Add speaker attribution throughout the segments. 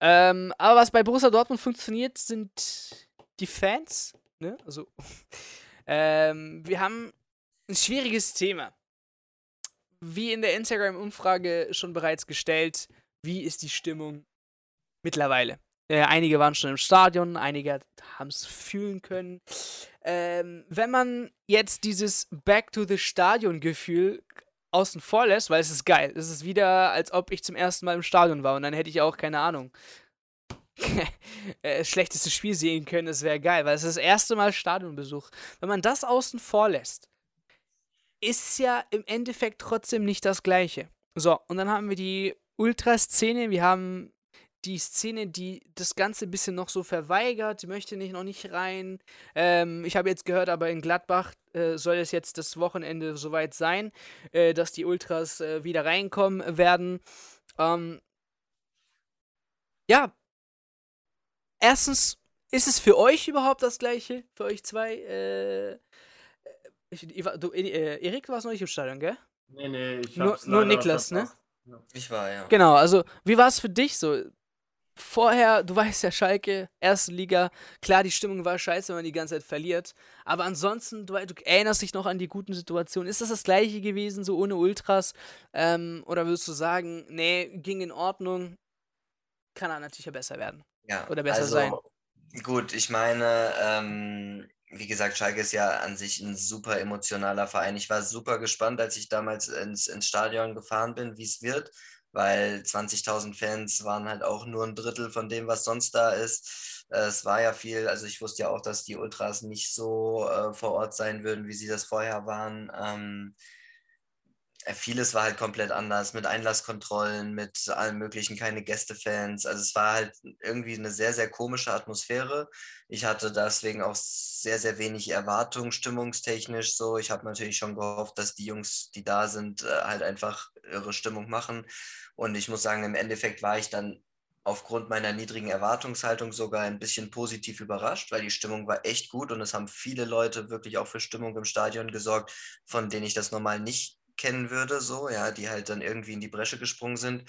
Speaker 1: Ähm, aber was bei Borussia Dortmund funktioniert, sind die Fans. Ne? Also, ähm, wir haben ein schwieriges Thema. Wie in der Instagram-Umfrage schon bereits gestellt, wie ist die Stimmung mittlerweile? Äh, einige waren schon im Stadion, einige haben es fühlen können. Ähm, wenn man jetzt dieses Back to the Stadion-Gefühl außen vor lässt, weil es ist geil. Es ist wieder, als ob ich zum ersten Mal im Stadion war und dann hätte ich auch, keine Ahnung, äh, schlechteste Spiel sehen können. Das wäre geil, weil es ist das erste Mal Stadionbesuch. Wenn man das außen vor lässt, ist ja im Endeffekt trotzdem nicht das Gleiche. So, und dann haben wir die Ultraszene, wir haben die Szene, die das Ganze ein bisschen noch so verweigert, die möchte nicht noch nicht rein. Ähm, ich habe jetzt gehört, aber in Gladbach äh, soll es jetzt das Wochenende soweit sein, äh, dass die Ultras äh, wieder reinkommen werden. Ähm, ja, erstens, ist es für euch überhaupt das gleiche? Für euch zwei? Äh, ich, du, äh, Erik, du warst noch nicht im Stadion, gell?
Speaker 2: Nee, nee, ich
Speaker 1: Nur,
Speaker 2: hab's
Speaker 1: nur
Speaker 2: leider
Speaker 1: Niklas, ne?
Speaker 3: Ich war, ja.
Speaker 1: Genau, also wie war es für dich so? Vorher, du weißt ja, Schalke, erste Liga, klar, die Stimmung war scheiße, wenn man die ganze Zeit verliert. Aber ansonsten, du, du erinnerst dich noch an die guten Situationen. Ist das das gleiche gewesen, so ohne Ultras? Ähm, oder würdest du sagen, nee, ging in Ordnung, kann er natürlich ja besser werden?
Speaker 3: Ja,
Speaker 1: Oder besser
Speaker 3: also
Speaker 1: sein.
Speaker 3: gut, ich meine, ähm, wie gesagt, Schalke ist ja an sich ein super emotionaler Verein. Ich war super gespannt, als ich damals ins, ins Stadion gefahren bin, wie es wird, weil 20.000 Fans waren halt auch nur ein Drittel von dem, was sonst da ist. Äh, Es war ja viel, also ich wusste ja auch, dass die Ultras nicht so äh, vor Ort sein würden, wie sie das vorher waren. Ähm, äh, vieles war halt komplett anders, mit Einlasskontrollen, mit allem möglichen, keine Gästefans. Also es war halt irgendwie eine sehr, sehr komische Atmosphäre. Ich hatte deswegen auch sehr, sehr wenig Erwartung, stimmungstechnisch so. Ich habe natürlich schon gehofft, dass die Jungs, die da sind, äh, halt einfach ihre Stimmung machen. Und ich muss sagen, im Endeffekt war ich dann aufgrund meiner niedrigen Erwartungshaltung sogar ein bisschen positiv überrascht, weil die Stimmung war echt gut und es haben viele Leute wirklich auch für Stimmung im Stadion gesorgt, von denen ich das normal nicht kennen würde, so, ja, die halt dann irgendwie in die Bresche gesprungen sind.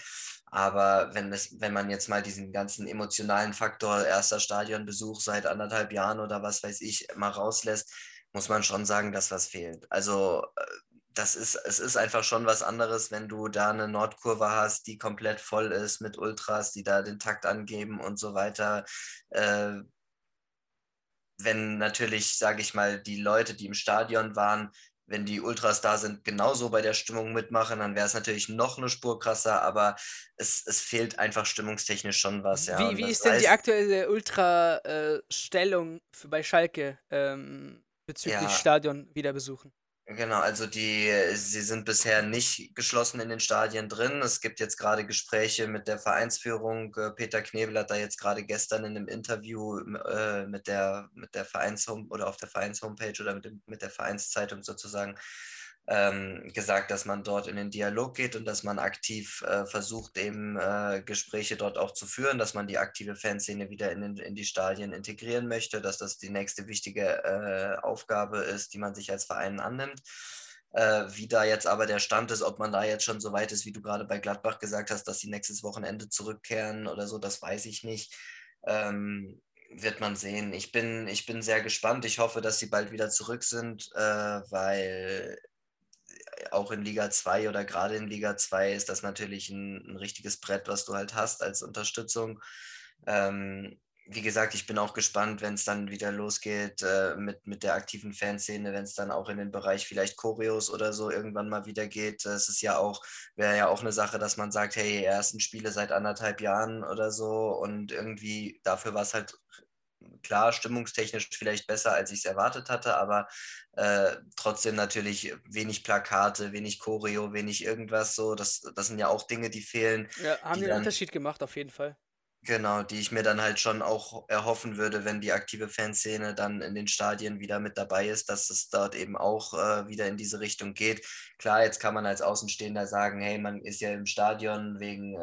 Speaker 3: Aber wenn, es, wenn man jetzt mal diesen ganzen emotionalen Faktor erster Stadionbesuch seit anderthalb Jahren oder was weiß ich mal rauslässt, muss man schon sagen, dass was fehlt. Also äh, das ist, es ist einfach schon was anderes, wenn du da eine Nordkurve hast, die komplett voll ist mit Ultras, die da den Takt angeben und so weiter. Äh, wenn natürlich, sage ich mal, die Leute, die im Stadion waren, wenn die Ultras da sind, genauso bei der Stimmung mitmachen, dann wäre es natürlich noch eine Spur krasser, aber es, es fehlt einfach stimmungstechnisch schon was. Ja.
Speaker 1: wie wie ist denn die
Speaker 3: weiß-
Speaker 1: aktuelle Ultra-Stellung bei Schalke ähm, bezüglich
Speaker 3: Ja.
Speaker 1: Stadion wieder besuchen?
Speaker 3: Genau, also die, sie sind bisher nicht geschlossen in den Stadien drin. Es gibt jetzt gerade Gespräche mit der Vereinsführung. Äh, Peter Knebel hat da jetzt gerade gestern in einem Interview äh, mit der, mit der Vereinshome oder auf der Vereinshomepage oder mit, dem, mit der Vereinszeitung sozusagen ähm, gesagt, dass man dort in den Dialog geht und dass man aktiv äh, versucht, eben äh, Gespräche dort auch zu führen, dass man die aktive Fanszene wieder in, den, in die Stadien integrieren möchte, dass das die nächste wichtige äh, Aufgabe ist, die man sich als Verein annimmt. Äh, wie da jetzt aber der Stand ist, ob man da jetzt schon so weit ist, wie du gerade bei Gladbach gesagt hast, dass sie nächstes Wochenende zurückkehren oder so, das weiß ich nicht. Ähm, wird man sehen. Ich bin, ich bin sehr gespannt. Ich hoffe, dass sie bald wieder zurück sind, äh, weil auch in Liga 2 oder gerade in Liga 2 ist das natürlich ein, ein richtiges Brett, was du halt hast als Unterstützung. Ähm, wie gesagt, ich bin auch gespannt, wenn es dann wieder losgeht äh, mit, mit der aktiven Fanszene, wenn es dann auch in den Bereich vielleicht Choreos oder so irgendwann mal wieder geht. Es ist ja auch, wäre ja auch eine Sache, dass man sagt, hey, ersten Spiele seit anderthalb Jahren oder so und irgendwie dafür war es halt klar, stimmungstechnisch vielleicht besser, als ich es erwartet hatte, aber äh, trotzdem natürlich wenig Plakate, wenig Choreo, wenig irgendwas so. Das, das sind ja auch Dinge, die fehlen.
Speaker 1: Ja, haben
Speaker 3: Die
Speaker 1: den
Speaker 3: dann-
Speaker 1: Unterschied gemacht, auf jeden Fall.
Speaker 3: Genau, die ich mir dann halt schon auch erhoffen würde, wenn die aktive Fanszene dann in den Stadien wieder mit dabei ist, dass es dort eben auch äh, wieder in diese Richtung geht. Klar, jetzt kann man als Außenstehender sagen, hey, man ist ja im Stadion wegen, äh,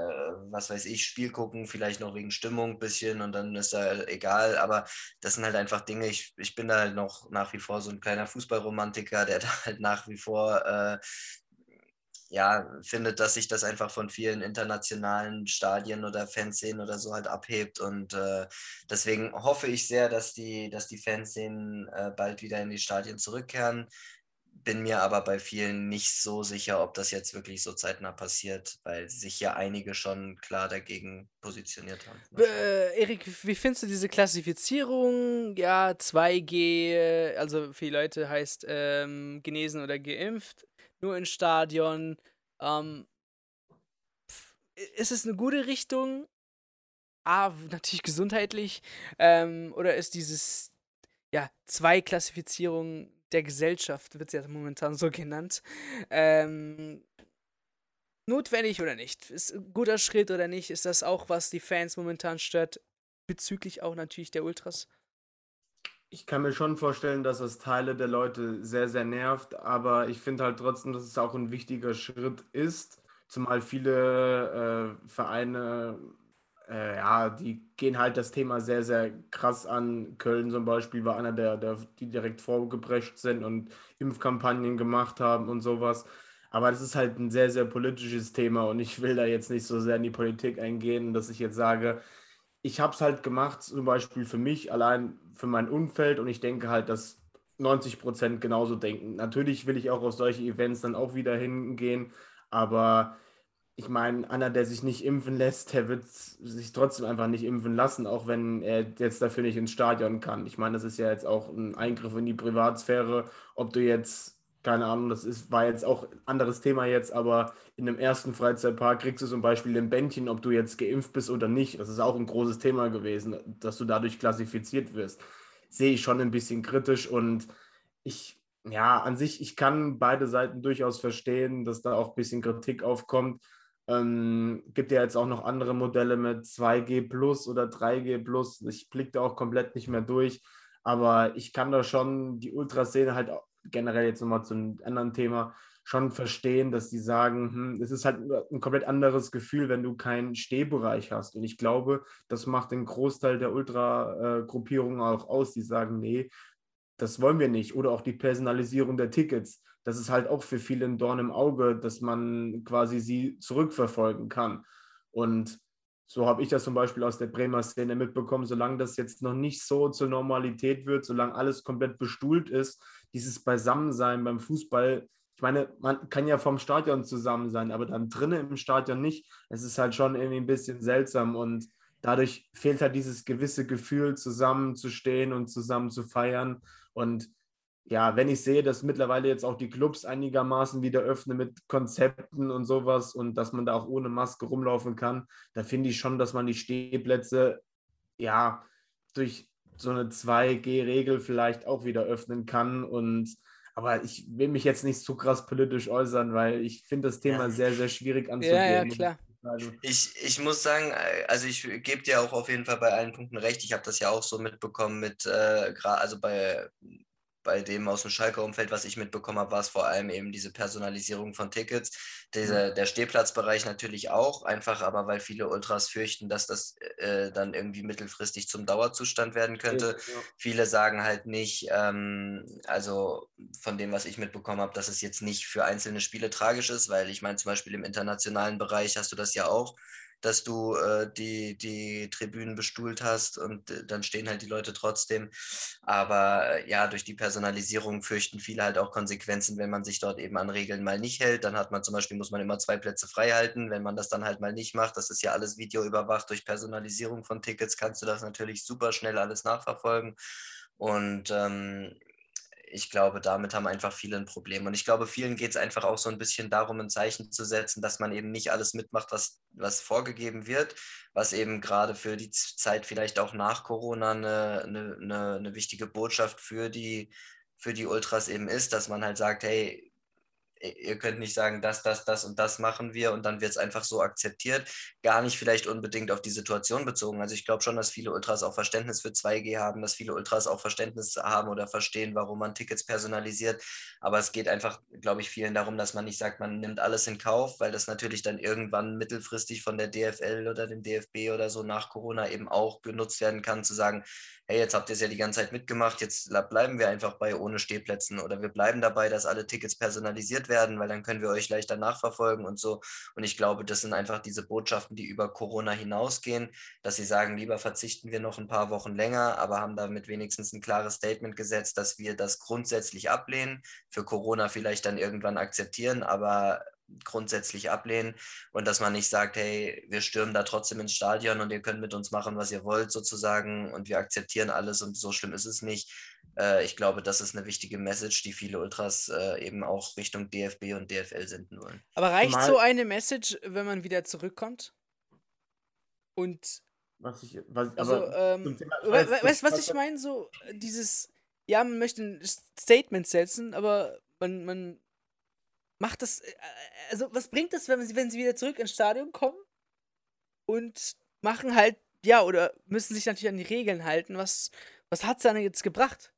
Speaker 3: was weiß ich, Spiel gucken, vielleicht noch wegen Stimmung ein bisschen und dann ist da egal, aber das sind halt einfach Dinge, ich, ich bin da halt noch nach wie vor so ein kleiner Fußballromantiker, der da halt nach wie vor äh, ja, findet, dass sich das einfach von vielen internationalen Stadien oder Fanszenen oder so halt abhebt. Und äh, deswegen hoffe ich sehr, dass die, dass die Fanszenen äh, bald wieder in die Stadien zurückkehren. Bin mir aber bei vielen nicht so sicher, ob das jetzt wirklich so zeitnah passiert, weil sich ja einige schon klar dagegen positioniert haben.
Speaker 1: Äh, Erik, wie findest du diese Klassifizierung? Ja, 2G, also für die Leute heißt ähm, genesen oder geimpft nur ins Stadion. Ähm, ist es eine gute Richtung? A, natürlich gesundheitlich. Ähm, oder ist dieses, ja, Zweiklassifizierung der Gesellschaft, wird es ja momentan so genannt, ähm, notwendig oder nicht? Ist ein guter Schritt oder nicht? Ist das auch, was die Fans momentan stört? Bezüglich auch natürlich der Ultras?
Speaker 2: Ich kann mir schon vorstellen, dass das Teile der Leute sehr, sehr nervt, aber ich finde halt trotzdem, dass es auch ein wichtiger Schritt ist, zumal viele äh, Vereine, äh, ja, die gehen halt das Thema sehr, sehr krass an. Köln zum Beispiel war einer der, der die direkt vorgebrecht sind und Impfkampagnen gemacht haben und sowas. Aber das ist halt ein sehr, sehr politisches Thema und ich will da jetzt nicht so sehr in die Politik eingehen, dass ich jetzt sage, ich habe es halt gemacht, zum Beispiel für mich, allein für mein Umfeld und ich denke halt, dass 90 Prozent genauso denken. Natürlich will ich auch auf solche Events dann auch wieder hingehen, aber ich meine, einer, der sich nicht impfen lässt, der wird sich trotzdem einfach nicht impfen lassen, auch wenn er jetzt dafür nicht ins Stadion kann. Ich meine, das ist ja jetzt auch ein Eingriff in die Privatsphäre, ob du jetzt keine Ahnung, das ist, war jetzt auch ein anderes Thema jetzt, aber in einem ersten Freizeitpark kriegst du zum Beispiel ein Bändchen, ob du jetzt geimpft bist oder nicht. Das ist auch ein großes Thema gewesen, dass du dadurch klassifiziert wirst. Sehe ich schon ein bisschen kritisch und ich, ja, an sich, ich kann beide Seiten durchaus verstehen, dass da auch ein bisschen Kritik aufkommt. Ähm, gibt ja jetzt auch noch andere Modelle mit 2G Plus oder 3G Plus. Ich blicke da auch komplett nicht mehr durch. Aber ich kann da schon die Ultraszene halt generell jetzt nochmal zu einem anderen Thema schon verstehen, dass die sagen, hm, es ist halt ein komplett anderes Gefühl, wenn du keinen Stehbereich hast. Und ich glaube, das macht den Großteil der Ultra-Gruppierungen auch aus, die sagen, nee, das wollen wir nicht. Oder auch die Personalisierung der Tickets. Das ist halt auch für viele ein Dorn im Auge, dass man quasi sie zurückverfolgen kann. Und so habe ich das zum Beispiel aus der Bremer Szene mitbekommen, solange das jetzt noch nicht so zur Normalität wird, solange alles komplett bestuhlt ist, dieses Beisammensein beim Fußball, ich meine, man kann ja vom Stadion zusammen sein, aber dann drinnen im Stadion nicht. Es ist halt schon irgendwie ein bisschen seltsam und dadurch fehlt halt dieses gewisse Gefühl, zusammenzustehen und zusammen zu feiern. Und ja, wenn ich sehe, dass mittlerweile jetzt auch die Clubs einigermaßen wieder öffnen mit Konzepten und sowas und dass man da auch ohne Maske rumlaufen kann, da finde ich schon, dass man die Stehplätze ja durch so eine 2G-Regel vielleicht auch wieder öffnen kann. Und aber ich will mich jetzt nicht zu krass politisch äußern, weil ich finde das Thema ja. sehr, sehr schwierig anzugehen. Ja, ja, klar.
Speaker 3: Ich, ich muss sagen, also ich gebe dir auch auf jeden Fall bei allen Punkten recht. Ich habe das ja auch so mitbekommen mit, äh, also bei bei dem aus dem Schalker Umfeld, was ich mitbekommen habe, war es vor allem eben diese Personalisierung von Tickets. Diese, der Stehplatzbereich natürlich auch, einfach aber weil viele Ultras fürchten, dass das äh, dann irgendwie mittelfristig zum Dauerzustand werden könnte. Ja, ja. Viele sagen halt nicht, ähm, also von dem, was ich mitbekommen habe, dass es jetzt nicht für einzelne Spiele tragisch ist, weil ich meine, zum Beispiel im internationalen Bereich hast du das ja auch dass du äh, die, die Tribünen bestuhlt hast und äh, dann stehen halt die Leute trotzdem. Aber äh, ja, durch die Personalisierung fürchten viele halt auch Konsequenzen, wenn man sich dort eben an Regeln mal nicht hält. Dann hat man zum Beispiel, muss man immer zwei Plätze frei halten. Wenn man das dann halt mal nicht macht, das ist ja alles videoüberwacht. Durch Personalisierung von Tickets kannst du das natürlich super schnell alles nachverfolgen. Und ähm, ich glaube, damit haben einfach viele ein Problem. Und ich glaube, vielen geht es einfach auch so ein bisschen darum, ein Zeichen zu setzen, dass man eben nicht alles mitmacht, was, was vorgegeben wird, was eben gerade für die Zeit vielleicht auch nach Corona eine, eine, eine wichtige Botschaft für die, für die Ultras eben ist, dass man halt sagt, hey, ihr könnt nicht sagen, das, das, das und das machen wir und dann wird es einfach so akzeptiert. Gar nicht vielleicht unbedingt auf die Situation bezogen. Also ich glaube schon, dass viele Ultras auch Verständnis für 2G haben, dass viele Ultras auch Verständnis haben oder verstehen, warum man Tickets personalisiert. Aber es geht einfach, glaube ich, vielen darum, dass man nicht sagt, man nimmt alles in Kauf, weil das natürlich dann irgendwann mittelfristig von der DFL oder dem DFB oder so nach Corona eben auch genutzt werden kann, zu sagen, hey, jetzt habt ihr es ja die ganze Zeit mitgemacht, jetzt bleiben wir einfach bei ohne Stehplätzen oder wir bleiben dabei, dass alle Tickets personalisiert werden, weil dann können wir euch leichter nachverfolgen und so. Und ich glaube, das sind einfach diese Botschaften, die über Corona hinausgehen, dass sie sagen, lieber verzichten wir noch ein paar Wochen länger, aber haben damit wenigstens ein klares Statement gesetzt, dass wir das grundsätzlich ablehnen, für Corona vielleicht dann irgendwann akzeptieren, aber grundsätzlich ablehnen und dass man nicht sagt, hey, wir stürmen da trotzdem ins Stadion und ihr könnt mit uns machen, was ihr wollt sozusagen und wir akzeptieren alles und so schlimm ist es nicht. Äh, ich glaube, das ist eine wichtige Message, die viele Ultras äh, eben auch Richtung DFB und DFL senden wollen.
Speaker 1: Aber reicht Mal so eine Message, wenn man wieder zurückkommt? Und
Speaker 2: was ich, was,
Speaker 1: also, ähm, weißt du, was ich meine? So, dieses, ja, man möchte ein Statement setzen, aber man, man macht das, äh, also was bringt es, wenn sie, wenn sie wieder zurück ins Stadion kommen und machen halt, ja, oder müssen sich natürlich an die Regeln halten. Was, was hat es dann jetzt gebracht?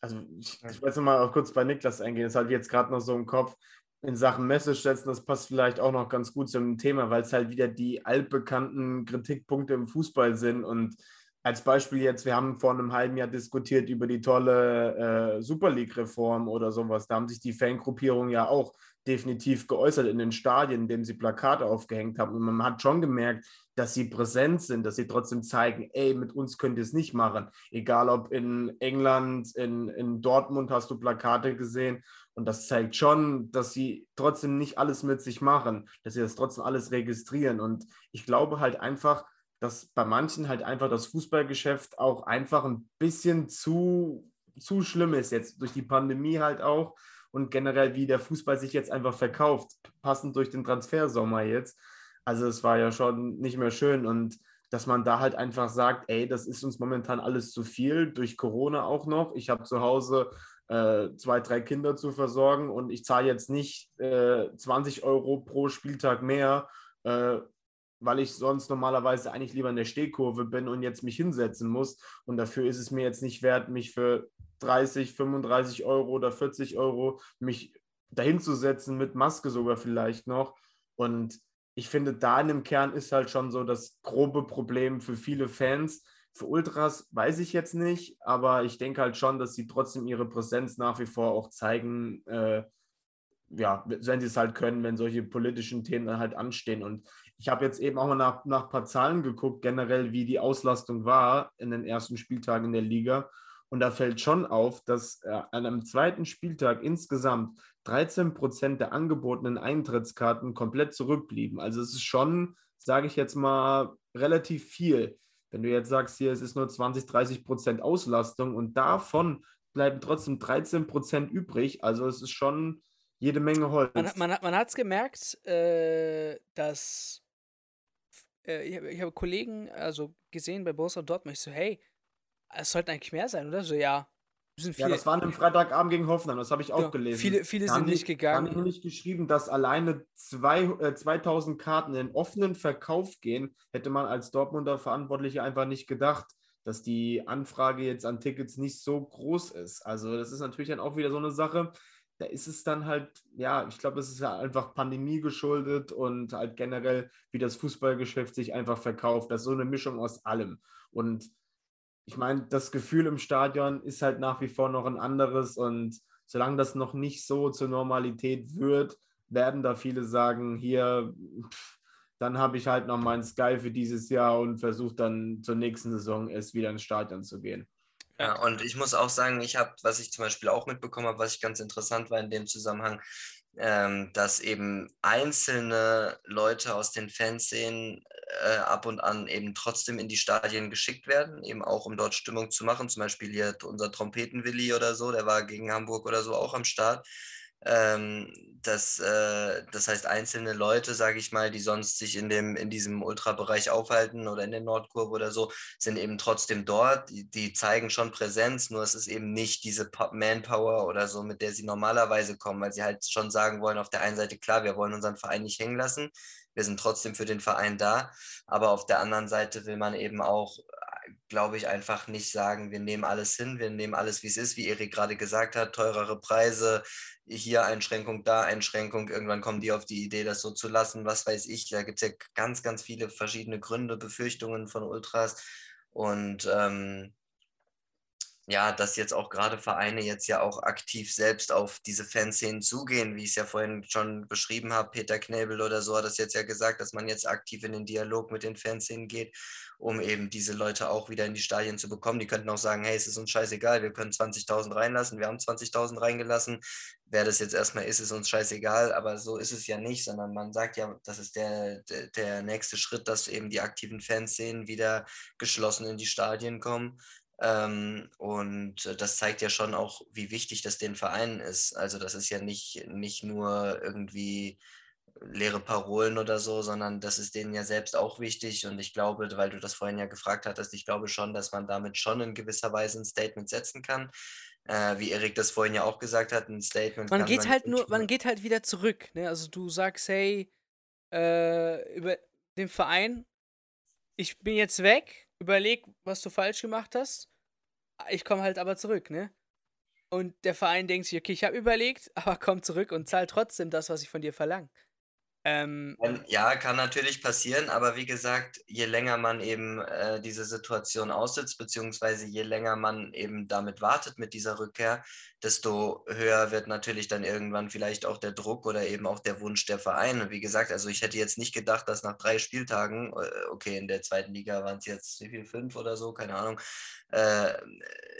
Speaker 2: Also ich, ich wollte mal auch kurz bei Niklas eingehen, das halt jetzt gerade noch so im Kopf in Sachen Message setzen, das passt vielleicht auch noch ganz gut zum Thema, weil es halt wieder die altbekannten Kritikpunkte im Fußball sind und als Beispiel jetzt, wir haben vor einem halben Jahr diskutiert über die tolle äh, Super League-Reform oder sowas. Da haben sich die Fangruppierungen ja auch definitiv geäußert in den Stadien, indem sie Plakate aufgehängt haben. Und man hat schon gemerkt, dass sie präsent sind, dass sie trotzdem zeigen, ey, mit uns könnt ihr es nicht machen. Egal ob in England, in, in Dortmund hast du Plakate gesehen. Und das zeigt schon, dass sie trotzdem nicht alles mit sich machen, dass sie das trotzdem alles registrieren. Und ich glaube halt einfach, dass bei manchen halt einfach das Fußballgeschäft auch einfach ein bisschen zu, zu schlimm ist, jetzt durch die Pandemie halt auch und generell, wie der Fußball sich jetzt einfach verkauft, passend durch den Transfersommer jetzt. Also es war ja schon nicht mehr schön und dass man da halt einfach sagt, ey, das ist uns momentan alles zu viel, durch Corona auch noch. Ich habe zu Hause äh, zwei, drei Kinder zu versorgen und ich zahle jetzt nicht äh, 20 Euro pro Spieltag mehr, äh, weil ich sonst normalerweise eigentlich lieber in der Stehkurve bin und jetzt mich hinsetzen muss. Und dafür ist es mir jetzt nicht wert, mich für 30, 35 Euro oder 40 Euro mich dahin zu setzen, mit Maske sogar vielleicht noch. Und ich finde, da in dem Kern ist halt schon so das grobe Problem für viele Fans. Für Ultras weiß ich jetzt nicht, aber ich denke halt schon, dass sie trotzdem ihre Präsenz nach wie vor auch zeigen, äh, ja, wenn sie es halt können, wenn solche politischen Themen dann halt anstehen. Und ich habe jetzt eben auch mal nach, nach ein paar Zahlen geguckt, generell, wie die Auslastung war in den ersten Spieltagen in der Liga. Und da fällt schon auf, dass äh, an einem zweiten Spieltag insgesamt 13 Prozent der angebotenen Eintrittskarten komplett zurückblieben. Also es ist schon, sage ich jetzt mal, relativ viel. Wenn du jetzt sagst, hier es ist nur 20, 30 Prozent Auslastung und davon bleiben trotzdem 13 Prozent übrig. Also es ist schon jede Menge Holz.
Speaker 1: Man, man, man hat es gemerkt, äh, dass äh, ich, ich habe Kollegen also gesehen bei Borussia Dortmund. Ich so, hey, es sollten eigentlich mehr sein, oder? So, ja.
Speaker 2: Ja, das war am Freitagabend gegen Hoffenheim, das habe ich auch
Speaker 1: ja,
Speaker 2: gelesen.
Speaker 1: Viele, viele sind nicht gegangen.
Speaker 2: Haben nämlich geschrieben, dass alleine zwei, äh, 2000 Karten in offenen Verkauf gehen, hätte man als Dortmunder Verantwortliche einfach nicht gedacht, dass die Anfrage jetzt an Tickets nicht so groß ist. Also das ist natürlich dann auch wieder so eine Sache, da ist es dann halt, ja, ich glaube, es ist ja einfach Pandemie geschuldet und halt generell, wie das Fußballgeschäft sich einfach verkauft. Das ist so eine Mischung aus allem. Und ich meine, das Gefühl im Stadion ist halt nach wie vor noch ein anderes und solange das noch nicht so zur Normalität wird, werden da viele sagen, hier, pff, dann habe ich halt noch meinen Sky für dieses Jahr und versuche dann zur nächsten Saison erst wieder ins Stadion zu gehen.
Speaker 3: Ja, und ich muss auch sagen, ich habe, was ich zum Beispiel auch mitbekommen habe, was ich ganz interessant war in dem Zusammenhang, ähm, dass eben einzelne Leute aus den Fanszenen äh, ab und an eben trotzdem in die Stadien geschickt werden, eben auch um dort Stimmung zu machen. Zum Beispiel hier unser Trompetenwilli oder so, der war gegen Hamburg oder so auch am Start. Ähm, das, äh, das heißt, einzelne Leute, sage ich mal, die sonst sich in, dem, in diesem Ultrabereich aufhalten oder in der Nordkurve oder so, sind eben trotzdem dort. Die, die zeigen schon Präsenz, nur es ist eben nicht diese Manpower oder so, mit der sie normalerweise kommen, weil sie halt schon sagen wollen, auf der einen Seite, klar, wir wollen unseren Verein nicht hängen lassen, wir sind trotzdem für den Verein da, aber auf der anderen Seite will man eben auch glaube ich, einfach nicht sagen, wir nehmen alles hin, wir nehmen alles, wie es ist, wie Erik gerade gesagt hat, teurere Preise, hier Einschränkung, da Einschränkung, irgendwann kommen die auf die Idee, das so zu lassen, was weiß ich. Da gibt es ja ganz, ganz viele verschiedene Gründe, Befürchtungen von Ultras. Und ähm, ja, dass jetzt auch gerade Vereine jetzt ja auch aktiv selbst auf diese Fanszenen zugehen, wie ich es ja vorhin schon beschrieben habe. Peter Knebel oder so hat das jetzt ja gesagt, dass man jetzt aktiv in den Dialog mit den Fanszenen geht, um eben diese Leute auch wieder in die Stadien zu bekommen. Die könnten auch sagen, hey, es ist uns scheißegal, wir können 20.000 reinlassen, wir haben 20.000 reingelassen. Wer das jetzt erstmal ist, ist uns scheißegal, aber so ist es ja nicht, sondern man sagt ja, das ist der, der, nächste Schritt, dass eben die aktiven Fanszenen wieder geschlossen in die Stadien kommen und äh, das zeigt ja schon auch, wie wichtig das den Vereinen ist. Also das ist ja nicht, nicht nur irgendwie leere Parolen oder so, sondern das ist denen ja selbst auch wichtig. Und ich glaube, weil du das vorhin ja gefragt hattest, ich glaube schon, dass man damit schon in gewisser Weise ein Statement setzen kann. Äh, wie Erik das vorhin ja auch gesagt hat, ein Statement.
Speaker 1: Man geht man halt nur, man geht halt wieder zurück. Ne? Also du sagst, hey, äh, über den Verein, ich bin jetzt weg, überleg, was du falsch gemacht hast. Ich komme halt aber zurück, ne? Und der Verein denkt sich, okay, ich habe überlegt, aber komm zurück und zahl trotzdem das, was ich von dir verlange.
Speaker 3: Ähm, ja, kann natürlich passieren, aber wie gesagt, je länger man eben äh, diese Situation aussitzt, beziehungsweise je länger man eben damit wartet mit dieser Rückkehr, desto höher wird natürlich dann irgendwann vielleicht auch der Druck oder eben auch der Wunsch der Vereine. Wie gesagt, also ich hätte jetzt nicht gedacht, dass nach drei Spieltagen, äh, okay, in der zweiten Liga waren es jetzt wie viel, fünf oder so, keine Ahnung, äh,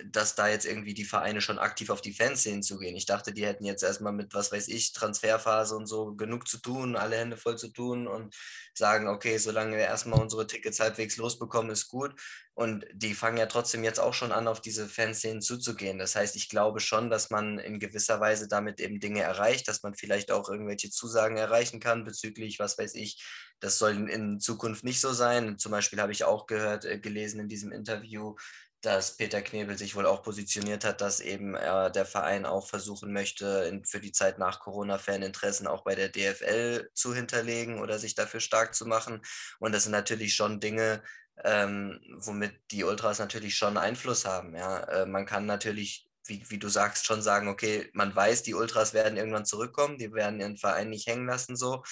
Speaker 3: dass da jetzt irgendwie die Vereine schon aktiv auf die Fanszenen zugehen. Ich dachte, die hätten jetzt erstmal mit, was weiß ich, Transferphase und so genug zu tun, alle Hände voll zu tun und sagen, okay, solange wir erstmal unsere Tickets halbwegs losbekommen, ist gut. Und die fangen ja trotzdem jetzt auch schon an, auf diese Fanszenen zuzugehen. Das heißt, ich glaube schon, dass man in gewisser Weise damit eben Dinge erreicht, dass man vielleicht auch irgendwelche Zusagen erreichen kann bezüglich, was weiß ich, das soll in Zukunft nicht so sein. Zum Beispiel habe ich auch gehört, äh, gelesen in diesem Interview, dass Peter Knebel sich wohl auch positioniert hat, dass eben äh, der Verein auch versuchen möchte, in, für die Zeit nach Corona Faninteressen auch bei der DFL zu hinterlegen oder sich dafür stark zu machen. Und das sind natürlich schon Dinge, ähm, womit die Ultras natürlich schon Einfluss haben. Ja? Äh, man kann natürlich, wie, wie du sagst, schon sagen, okay, man weiß, die Ultras werden irgendwann zurückkommen, die werden ihren Verein nicht hängen lassen so.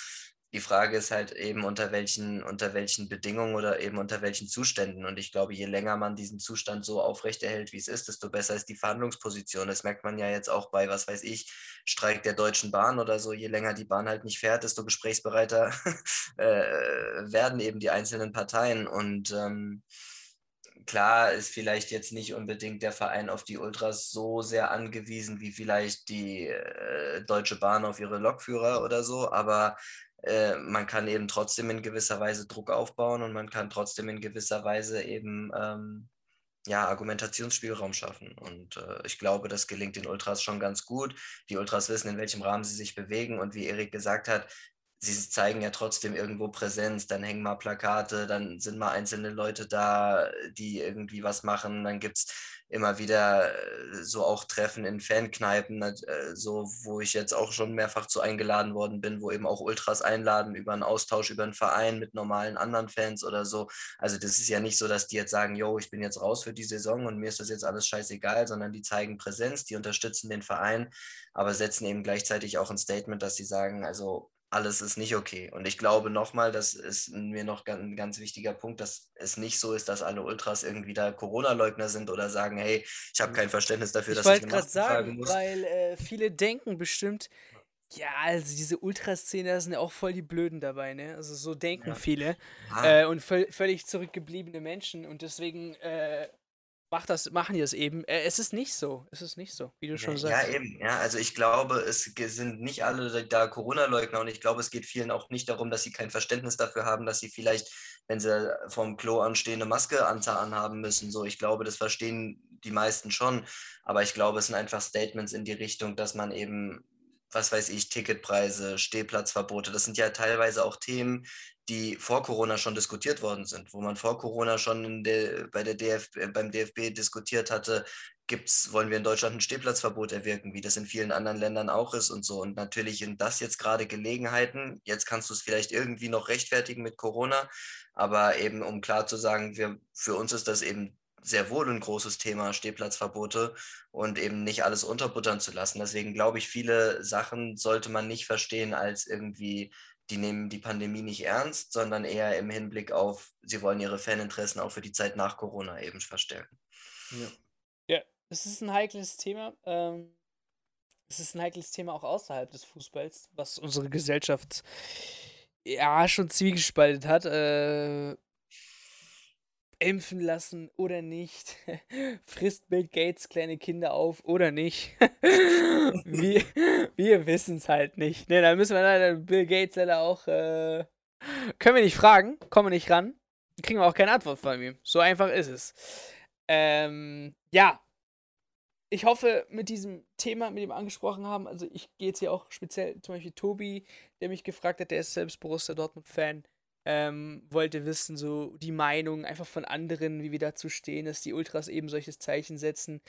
Speaker 3: Die Frage ist halt eben, unter welchen, unter welchen Bedingungen oder eben unter welchen Zuständen. Und ich glaube, je länger man diesen Zustand so aufrechterhält, wie es ist, desto besser ist die Verhandlungsposition. Das merkt man ja jetzt auch bei, was weiß ich, Streik der Deutschen Bahn oder so. Je länger die Bahn halt nicht fährt, desto gesprächsbereiter äh, werden eben die einzelnen Parteien. Und ähm, klar ist vielleicht jetzt nicht unbedingt der Verein auf die Ultras so sehr angewiesen wie vielleicht die äh, Deutsche Bahn auf ihre Lokführer oder so, aber äh, man kann eben trotzdem in gewisser Weise Druck aufbauen und man kann trotzdem in gewisser Weise eben ähm, ja, Argumentationsspielraum schaffen. Und äh, ich glaube, das gelingt den Ultras schon ganz gut. Die Ultras wissen, in welchem Rahmen sie sich bewegen. Und wie Erik gesagt hat, sie zeigen ja trotzdem irgendwo Präsenz. Dann hängen mal Plakate, dann sind mal einzelne Leute da, die irgendwie was machen. Dann gibt es immer wieder äh, so auch Treffen in Fankneipen, äh, so wo ich jetzt auch schon mehrfach zu eingeladen worden bin, wo eben auch Ultras einladen über einen Austausch über einen Verein mit normalen anderen Fans oder so. Also das ist ja nicht so, dass die jetzt sagen, yo, ich bin jetzt raus für die Saison und mir ist das jetzt alles scheißegal, sondern die zeigen Präsenz, die unterstützen den Verein, aber setzen eben gleichzeitig auch ein Statement, dass sie sagen, also alles ist nicht okay. Und ich glaube nochmal, das ist mir noch ein ganz wichtiger Punkt, dass es nicht so ist, dass alle Ultras irgendwie da Corona-Leugner sind oder sagen, hey, ich habe kein Verständnis dafür,
Speaker 1: ich
Speaker 3: dass
Speaker 1: ich eine Maske sagen, muss. Weil äh, viele denken bestimmt, ja, also diese Ultraszene, da sind ja auch voll die Blöden dabei, ne? Also so denken ja. viele. Ah. Äh, und völlig zurückgebliebene Menschen. Und deswegen äh, macht das, machen die das eben. Äh, es ist nicht so. Es ist nicht so, wie du schon
Speaker 3: ja,
Speaker 1: sagst.
Speaker 3: Ja, eben. Ja, also ich glaube, es sind nicht alle da Corona-Leugner und ich glaube, es geht vielen auch nicht darum, dass sie kein Verständnis dafür haben, dass sie vielleicht, wenn sie vom Klo anstehen, eine Maske anhaben müssen. So, ich glaube, das verstehen die meisten schon. Aber ich glaube, es sind einfach Statements in die Richtung, dass man eben was weiß ich, Ticketpreise, Stehplatzverbote, das sind ja teilweise auch Themen, die vor Corona schon diskutiert worden sind, wo man vor Corona schon der, bei der DFB, äh, beim DFB diskutiert hatte, gibt's, wollen wir in Deutschland ein Stehplatzverbot erwirken, wie das in vielen anderen Ländern auch ist und so. Und natürlich sind das jetzt gerade Gelegenheiten. Jetzt kannst du es vielleicht irgendwie noch rechtfertigen mit Corona, aber eben um klar zu sagen, wir, für uns ist das eben sehr wohl ein großes Thema, Stehplatzverbote und eben nicht alles unterbuttern zu lassen. Deswegen glaube ich, viele Sachen sollte man nicht verstehen als irgendwie die nehmen die Pandemie nicht ernst, sondern eher im Hinblick auf, sie wollen ihre Faninteressen auch für die Zeit nach Corona eben verstärken.
Speaker 1: Ja. ja es ist ein heikles Thema. Ähm, es ist ein heikles Thema auch außerhalb des Fußballs, was unsere Gesellschaft ja schon zwiegespaltet hat. Äh, impfen lassen oder nicht? Frisst Bill Gates kleine Kinder auf oder nicht? wir wir wissen es halt nicht. Ne, da müssen wir leider Bill Gates leider auch. Äh, können wir nicht fragen, kommen wir nicht ran. Kriegen wir auch keine Antwort von ihm. So einfach ist es. Ähm, ja. Ich hoffe, mit diesem Thema, mit dem wir angesprochen haben, also ich gehe jetzt hier auch speziell zum Beispiel Tobi, der mich gefragt hat, der ist selbst Borussia Dortmund-Fan ähm, wollte wissen, so die Meinung einfach von anderen, wie wir dazu stehen, dass die Ultras eben solches Zeichen setzen.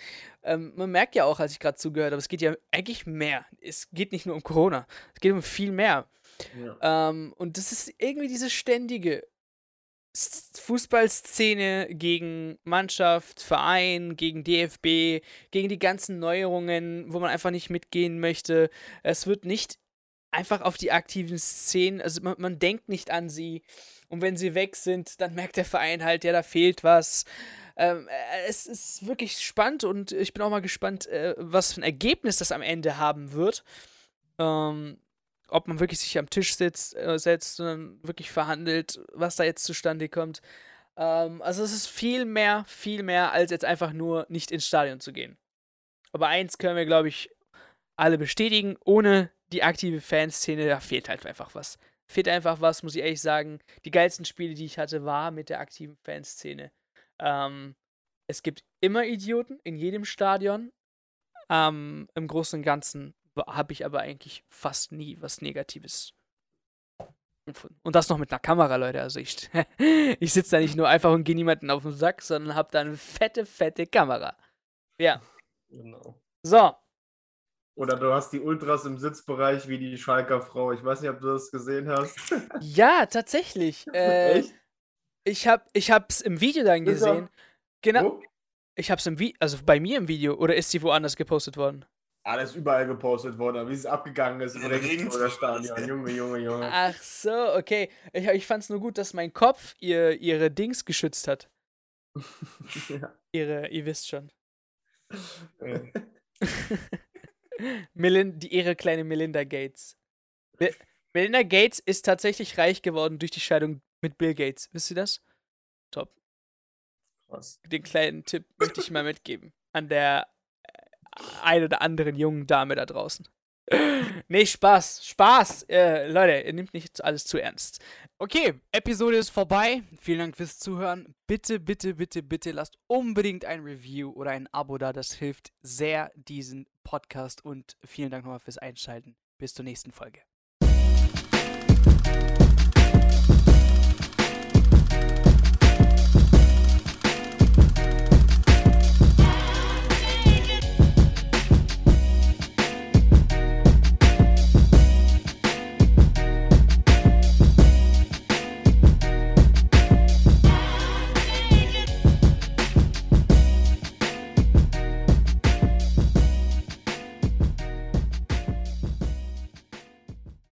Speaker 1: Ähm, man merkt ja auch, als ich gerade zugehört habe, es geht ja eigentlich mehr. Es geht nicht nur um Corona, es geht um viel mehr. Ja. Ähm, und das ist irgendwie diese ständige Fußballszene gegen Mannschaft, Verein, gegen DFB, gegen die ganzen Neuerungen, wo man einfach nicht mitgehen möchte. Es wird nicht einfach auf die aktiven Szenen, also man, man denkt nicht an sie. Und wenn sie weg sind, dann merkt der Verein halt, ja, da fehlt was. Ähm, äh, es ist wirklich spannend und ich bin auch mal gespannt, äh, was für ein Ergebnis das am Ende haben wird. Ähm, ob man wirklich sich am Tisch sitzt, äh, setzt und dann wirklich verhandelt, was da jetzt zustande kommt. Ähm, also es ist viel mehr, viel mehr, als jetzt einfach nur nicht ins Stadion zu gehen. Aber eins können wir, glaube ich, alle bestätigen, ohne die aktive Fanszene, da fehlt halt einfach was. Fehlt einfach was, muss ich ehrlich sagen. Die geilsten Spiele, die ich hatte, war mit der aktiven Fanszene. Ähm, es gibt immer Idioten in jedem Stadion. Ähm, Im Großen und Ganzen habe ich aber eigentlich fast nie was Negatives gefunden. Und das noch mit einer Kamera, Leute. Also ich, ich sitze da nicht nur einfach und gehe niemanden auf den Sack, sondern habe da eine fette, fette Kamera. Ja. Genau. So,
Speaker 2: oder du hast die Ultras im Sitzbereich wie die Schalker Frau. Ich weiß nicht, ob du das gesehen hast.
Speaker 1: Ja, tatsächlich. Äh, Echt? Ich habe ich hab's im Video dann gesehen. Genau. Wo? Ich hab's im Video, also bei mir im Video, oder ist sie woanders gepostet worden?
Speaker 2: Alles überall gepostet worden, wie es abgegangen ist im Regensburger Stadion. Junge, Junge, Junge.
Speaker 1: Ach so, okay. Ich, ich fand's nur gut, dass mein Kopf ihr, ihre Dings geschützt hat. ja. Ihre, ihr wisst schon. Ja. Melin die ihre kleine Melinda Gates. Melinda Gates ist tatsächlich reich geworden durch die Scheidung mit Bill Gates. Wisst ihr das? Top. Was? Den kleinen Tipp möchte ich mal mitgeben. An der äh, ein oder anderen jungen Dame da draußen. nee, Spaß. Spaß. Äh, Leute, ihr nehmt nicht alles zu ernst. Okay, Episode ist vorbei. Vielen Dank fürs Zuhören. Bitte, bitte, bitte, bitte lasst unbedingt ein Review oder ein Abo da. Das hilft sehr, diesen Podcast. Und vielen Dank nochmal fürs Einschalten. Bis zur nächsten Folge.